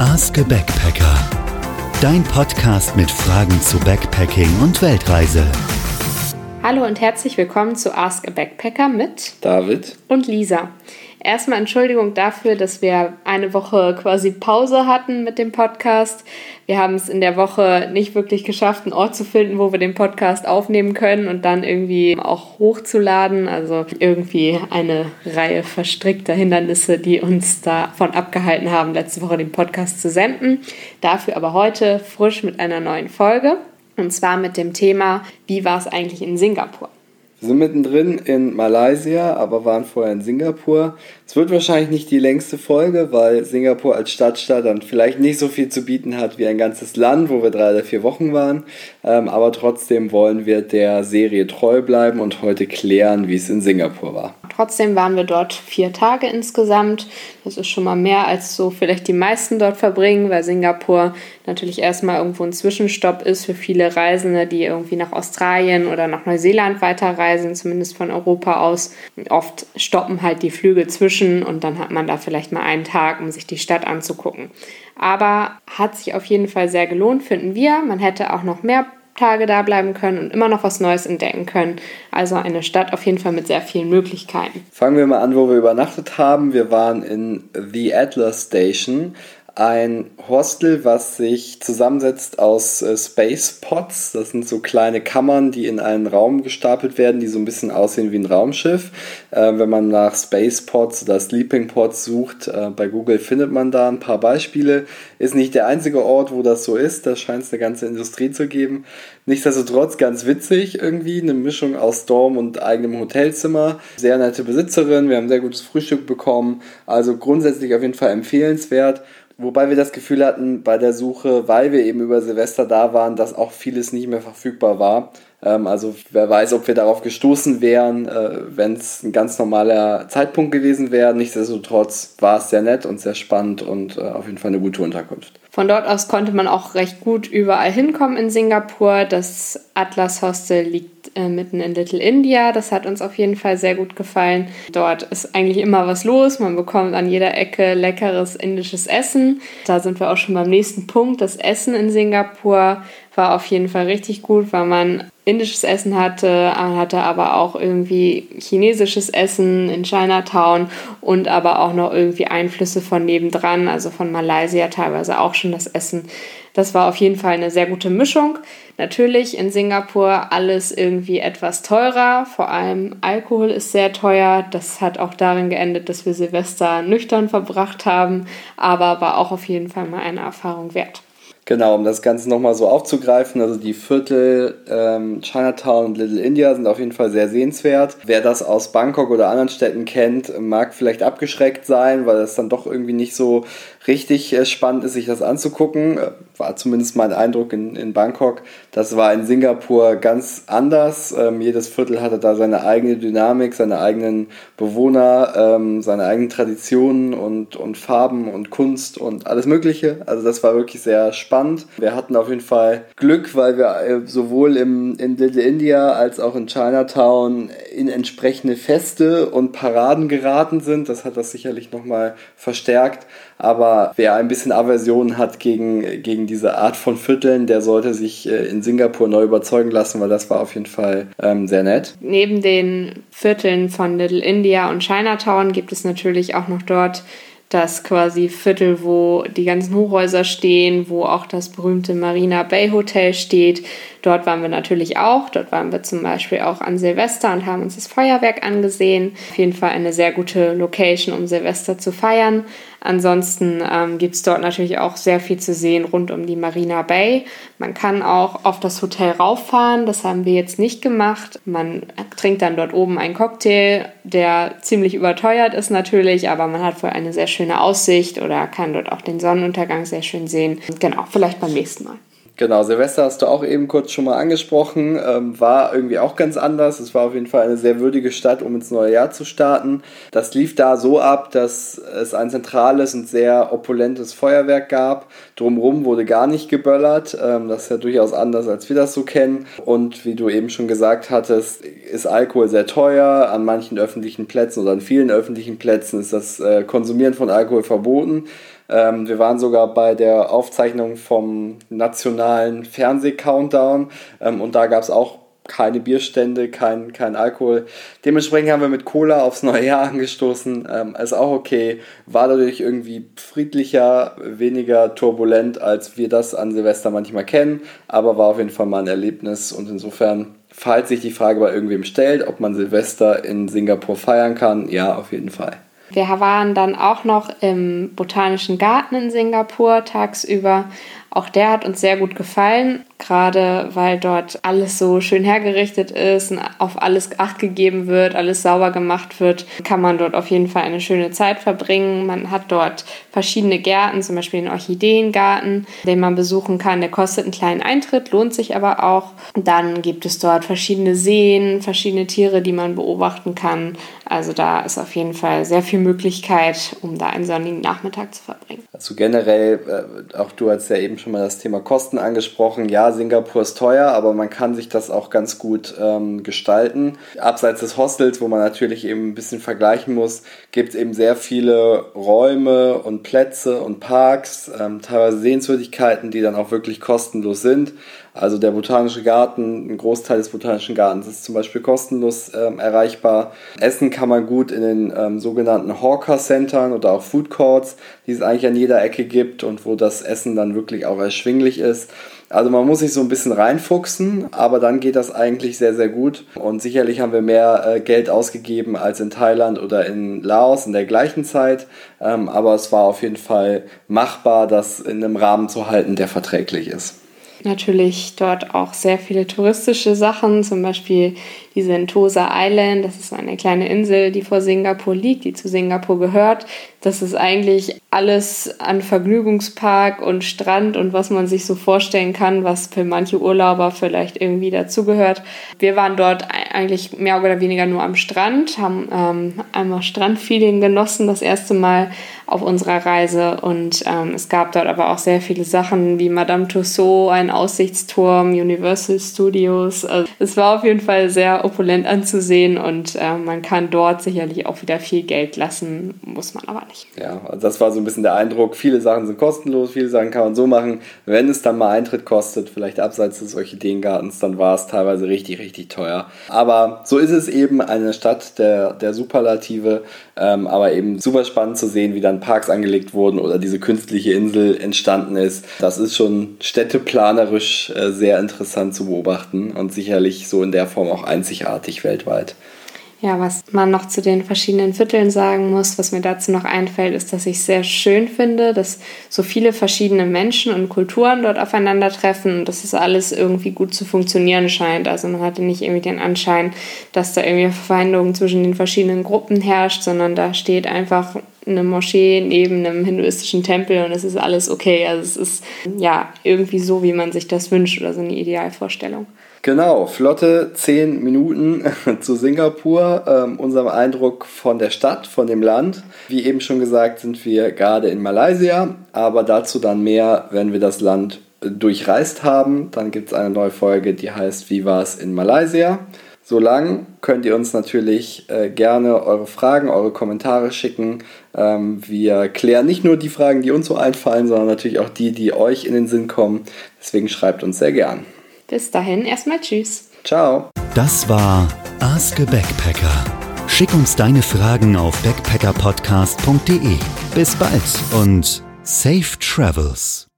Ask a Backpacker. Dein Podcast mit Fragen zu Backpacking und Weltreise. Hallo und herzlich willkommen zu Ask a Backpacker mit David und Lisa. Erstmal Entschuldigung dafür, dass wir eine Woche quasi Pause hatten mit dem Podcast. Wir haben es in der Woche nicht wirklich geschafft, einen Ort zu finden, wo wir den Podcast aufnehmen können und dann irgendwie auch hochzuladen. Also irgendwie eine Reihe verstrickter Hindernisse, die uns davon abgehalten haben, letzte Woche den Podcast zu senden. Dafür aber heute frisch mit einer neuen Folge. Und zwar mit dem Thema, wie war es eigentlich in Singapur? Wir sind mittendrin in Malaysia, aber waren vorher in Singapur. Es wird wahrscheinlich nicht die längste Folge, weil Singapur als Stadtstaat dann vielleicht nicht so viel zu bieten hat wie ein ganzes Land, wo wir drei oder vier Wochen waren. Ähm, aber trotzdem wollen wir der Serie treu bleiben und heute klären, wie es in Singapur war. Trotzdem waren wir dort vier Tage insgesamt. Das ist schon mal mehr, als so vielleicht die meisten dort verbringen, weil Singapur natürlich erstmal irgendwo ein Zwischenstopp ist für viele Reisende, die irgendwie nach Australien oder nach Neuseeland weiterreisen, zumindest von Europa aus. Oft stoppen halt die Flüge zwischen und dann hat man da vielleicht mal einen Tag, um sich die Stadt anzugucken. Aber hat sich auf jeden Fall sehr gelohnt, finden wir. Man hätte auch noch mehr Tage da bleiben können und immer noch was Neues entdecken können. Also eine Stadt auf jeden Fall mit sehr vielen Möglichkeiten. Fangen wir mal an, wo wir übernachtet haben. Wir waren in The Adler Station ein Hostel, was sich zusammensetzt aus äh, Space Pods. Das sind so kleine Kammern, die in einen Raum gestapelt werden, die so ein bisschen aussehen wie ein Raumschiff. Äh, wenn man nach Space Pods oder Sleeping Pods sucht, äh, bei Google findet man da ein paar Beispiele. Ist nicht der einzige Ort, wo das so ist. Da scheint es eine ganze Industrie zu geben. Nichtsdestotrotz ganz witzig irgendwie. Eine Mischung aus Dorm und eigenem Hotelzimmer. Sehr nette Besitzerin. Wir haben sehr gutes Frühstück bekommen. Also grundsätzlich auf jeden Fall empfehlenswert. Wobei wir das Gefühl hatten bei der Suche, weil wir eben über Silvester da waren, dass auch vieles nicht mehr verfügbar war. Ähm, also wer weiß, ob wir darauf gestoßen wären, äh, wenn es ein ganz normaler Zeitpunkt gewesen wäre. Nichtsdestotrotz war es sehr nett und sehr spannend und äh, auf jeden Fall eine gute Unterkunft. Von dort aus konnte man auch recht gut überall hinkommen in Singapur. Das Atlas Hostel liegt äh, mitten in Little India. Das hat uns auf jeden Fall sehr gut gefallen. Dort ist eigentlich immer was los. Man bekommt an jeder Ecke leckeres indisches Essen. Da sind wir auch schon beim nächsten Punkt. Das Essen in Singapur war auf jeden Fall richtig gut, weil man indisches Essen hatte, hatte aber auch irgendwie chinesisches Essen in Chinatown und aber auch noch irgendwie Einflüsse von nebendran, also von Malaysia teilweise auch schon das Essen. Das war auf jeden Fall eine sehr gute Mischung. Natürlich in Singapur alles irgendwie etwas teurer, vor allem Alkohol ist sehr teuer. Das hat auch darin geendet, dass wir Silvester nüchtern verbracht haben, aber war auch auf jeden Fall mal eine Erfahrung wert. Genau, um das Ganze nochmal so aufzugreifen, also die Viertel ähm, Chinatown und Little India sind auf jeden Fall sehr sehenswert. Wer das aus Bangkok oder anderen Städten kennt, mag vielleicht abgeschreckt sein, weil es dann doch irgendwie nicht so richtig äh, spannend ist, sich das anzugucken. Äh, war zumindest mein Eindruck in, in Bangkok. Das war in Singapur ganz anders. Ähm, jedes Viertel hatte da seine eigene Dynamik, seine eigenen Bewohner, ähm, seine eigenen Traditionen und, und Farben und Kunst und alles Mögliche. Also das war wirklich sehr spannend. Wir hatten auf jeden Fall Glück, weil wir äh, sowohl im, in Little India als auch in Chinatown in entsprechende Feste und Paraden geraten sind. Das hat das sicherlich nochmal verstärkt. Aber wer ein bisschen Aversion hat gegen, gegen diese Art von Vierteln, der sollte sich äh, in Singapur neu überzeugen lassen, weil das war auf jeden Fall ähm, sehr nett. Neben den Vierteln von Little India und Chinatown gibt es natürlich auch noch dort das quasi Viertel, wo die ganzen Hochhäuser stehen, wo auch das berühmte Marina Bay Hotel steht. Dort waren wir natürlich auch. Dort waren wir zum Beispiel auch an Silvester und haben uns das Feuerwerk angesehen. Auf jeden Fall eine sehr gute Location, um Silvester zu feiern. Ansonsten ähm, gibt es dort natürlich auch sehr viel zu sehen rund um die Marina Bay. Man kann auch auf das Hotel rauffahren, das haben wir jetzt nicht gemacht. Man trinkt dann dort oben einen Cocktail, der ziemlich überteuert ist natürlich, aber man hat wohl eine sehr schöne Aussicht oder kann dort auch den Sonnenuntergang sehr schön sehen. Genau, vielleicht beim nächsten Mal. Genau, Silvester hast du auch eben kurz schon mal angesprochen, ähm, war irgendwie auch ganz anders. Es war auf jeden Fall eine sehr würdige Stadt, um ins neue Jahr zu starten. Das lief da so ab, dass es ein zentrales und sehr opulentes Feuerwerk gab. Drumherum wurde gar nicht geböllert. Ähm, das ist ja durchaus anders, als wir das so kennen. Und wie du eben schon gesagt hattest, ist Alkohol sehr teuer. An manchen öffentlichen Plätzen oder an vielen öffentlichen Plätzen ist das äh, Konsumieren von Alkohol verboten. Ähm, wir waren sogar bei der Aufzeichnung vom nationalen Fernseh-Countdown ähm, und da gab es auch keine Bierstände, kein, kein Alkohol. Dementsprechend haben wir mit Cola aufs neue Jahr angestoßen. Ähm, ist auch okay. War dadurch irgendwie friedlicher, weniger turbulent, als wir das an Silvester manchmal kennen. Aber war auf jeden Fall mal ein Erlebnis. Und insofern, falls sich die Frage bei irgendwem stellt, ob man Silvester in Singapur feiern kann, ja, auf jeden Fall. Wir waren dann auch noch im Botanischen Garten in Singapur tagsüber. Auch der hat uns sehr gut gefallen gerade weil dort alles so schön hergerichtet ist, auf alles Acht gegeben wird, alles sauber gemacht wird, kann man dort auf jeden Fall eine schöne Zeit verbringen. Man hat dort verschiedene Gärten, zum Beispiel den Orchideengarten, den man besuchen kann. Der kostet einen kleinen Eintritt, lohnt sich aber auch. Dann gibt es dort verschiedene Seen, verschiedene Tiere, die man beobachten kann. Also da ist auf jeden Fall sehr viel Möglichkeit, um da einen sonnigen Nachmittag zu verbringen. Also generell, äh, auch du hast ja eben schon mal das Thema Kosten angesprochen. Ja, Singapur ist teuer, aber man kann sich das auch ganz gut ähm, gestalten. Abseits des Hostels, wo man natürlich eben ein bisschen vergleichen muss, gibt es eben sehr viele Räume und Plätze und Parks, ähm, teilweise Sehenswürdigkeiten, die dann auch wirklich kostenlos sind. Also der Botanische Garten, ein Großteil des Botanischen Gartens ist zum Beispiel kostenlos ähm, erreichbar. Essen kann man gut in den ähm, sogenannten Hawker-Centern oder auch Food Courts, die es eigentlich an jeder Ecke gibt und wo das Essen dann wirklich auch erschwinglich ist. Also man muss sich so ein bisschen reinfuchsen, aber dann geht das eigentlich sehr, sehr gut. Und sicherlich haben wir mehr äh, Geld ausgegeben als in Thailand oder in Laos in der gleichen Zeit. Ähm, aber es war auf jeden Fall machbar, das in einem Rahmen zu halten, der verträglich ist natürlich dort auch sehr viele touristische Sachen, zum Beispiel die Sentosa Island. Das ist eine kleine Insel, die vor Singapur liegt, die zu Singapur gehört. Das ist eigentlich alles an Vergnügungspark und Strand und was man sich so vorstellen kann, was für manche Urlauber vielleicht irgendwie dazugehört. Wir waren dort eigentlich mehr oder weniger nur am Strand, haben ähm, einmal Strandfeeling genossen, das erste Mal auf unserer Reise. Und ähm, es gab dort aber auch sehr viele Sachen wie Madame Tussauds, ein Aussichtsturm, Universal Studios. Also es war auf jeden Fall sehr opulent anzusehen und äh, man kann dort sicherlich auch wieder viel Geld lassen, muss man aber nicht. Ja, also das war so ein bisschen der Eindruck. Viele Sachen sind kostenlos, viele Sachen kann man so machen. Wenn es dann mal Eintritt kostet, vielleicht abseits des Orchideengartens, dann war es teilweise richtig, richtig teuer. Aber so ist es eben eine Stadt der, der Superlative, ähm, aber eben super spannend zu sehen, wie dann Parks angelegt wurden oder diese künstliche Insel entstanden ist. Das ist schon städteplanerisch äh, sehr interessant zu beobachten und sicherlich so in der Form auch einzigartig weltweit. Ja, was man noch zu den verschiedenen Vierteln sagen muss, was mir dazu noch einfällt, ist, dass ich sehr schön finde, dass so viele verschiedene Menschen und Kulturen dort aufeinandertreffen und dass es alles irgendwie gut zu funktionieren scheint. Also man hatte nicht irgendwie den Anschein, dass da irgendwie Verfeindung zwischen den verschiedenen Gruppen herrscht, sondern da steht einfach eine Moschee neben einem hinduistischen Tempel und es ist alles okay. Also es ist ja irgendwie so, wie man sich das wünscht oder so eine Idealvorstellung. Genau, flotte 10 Minuten zu Singapur, ähm, unserem Eindruck von der Stadt, von dem Land. Wie eben schon gesagt, sind wir gerade in Malaysia, aber dazu dann mehr, wenn wir das Land durchreist haben. Dann gibt es eine neue Folge, die heißt Wie war es in Malaysia? Solange könnt ihr uns natürlich äh, gerne eure Fragen, eure Kommentare schicken. Ähm, wir klären nicht nur die Fragen, die uns so einfallen, sondern natürlich auch die, die euch in den Sinn kommen. Deswegen schreibt uns sehr gern. Bis dahin erstmal Tschüss. Ciao. Das war Ask a Backpacker. Schick uns deine Fragen auf backpackerpodcast.de. Bis bald und safe travels.